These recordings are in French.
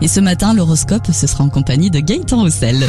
Et ce matin, l'horoscope, ce sera en compagnie de Gaëtan Roussel.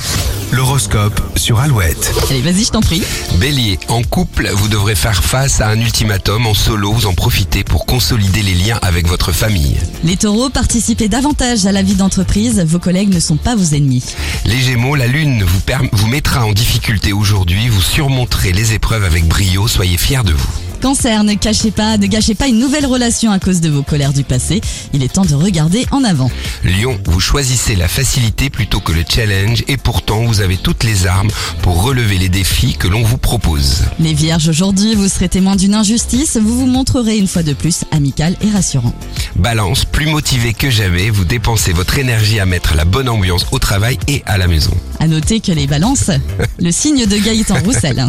L'horoscope sur Alouette. Allez, vas-y, je t'en prie. Bélier, en couple, vous devrez faire face à un ultimatum. En solo, vous en profitez pour consolider les liens avec votre famille. Les taureaux, participez davantage à la vie d'entreprise. Vos collègues ne sont pas vos ennemis. Les gémeaux, la lune vous, vous mettra en difficulté aujourd'hui. Vous surmonterez les épreuves avec brio. Soyez fiers de vous. Cancer, ne cachez pas, ne gâchez pas une nouvelle relation à cause de vos colères du passé. Il est temps de regarder en avant. Lion, vous choisissez la facilité plutôt que le challenge et pourtant vous avez toutes les armes pour relever les défis que l'on vous propose. Les vierges, aujourd'hui, vous serez témoin d'une injustice. Vous vous montrerez une fois de plus amical et rassurant. Balance, plus motivé que jamais, vous dépensez votre énergie à mettre la bonne ambiance au travail et à la maison. À noter que les balances, le signe de Gaëtan Roussel.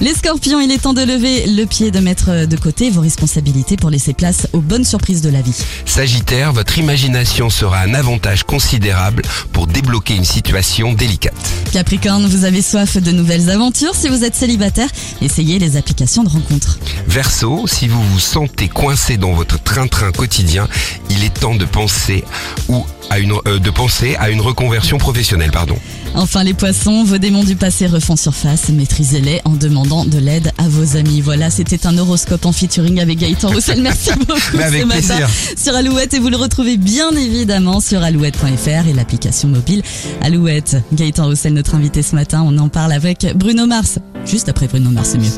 Les scorpions, il est temps de lever le pied, de mettre de côté vos responsabilités pour laisser place aux bonnes surprises de la vie. Sagittaire, votre imagination sera un avantage considérable pour débloquer une situation délicate. Capricorne, vous avez soif de nouvelles aventures. Si vous êtes célibataire, essayez les applications de rencontres. Verseau, si vous vous sentez coincé dans votre train-train quotidien, il est temps de penser ou à une euh, de penser à une reconversion professionnelle, pardon. Enfin, les poissons, vos démons du passé refont surface. Maîtrisez-les en demandant de l'aide à vos amis. Voilà, c'était un horoscope en featuring avec Gaëtan Roussel. Merci beaucoup Mais avec ce matin plaisir. sur Alouette et vous le retrouvez bien évidemment sur alouette.fr et l'application mobile Alouette. Gaëtan Roussel, notre invité ce matin, on en parle avec Bruno Mars. Juste après Bruno Mars, c'est mieux.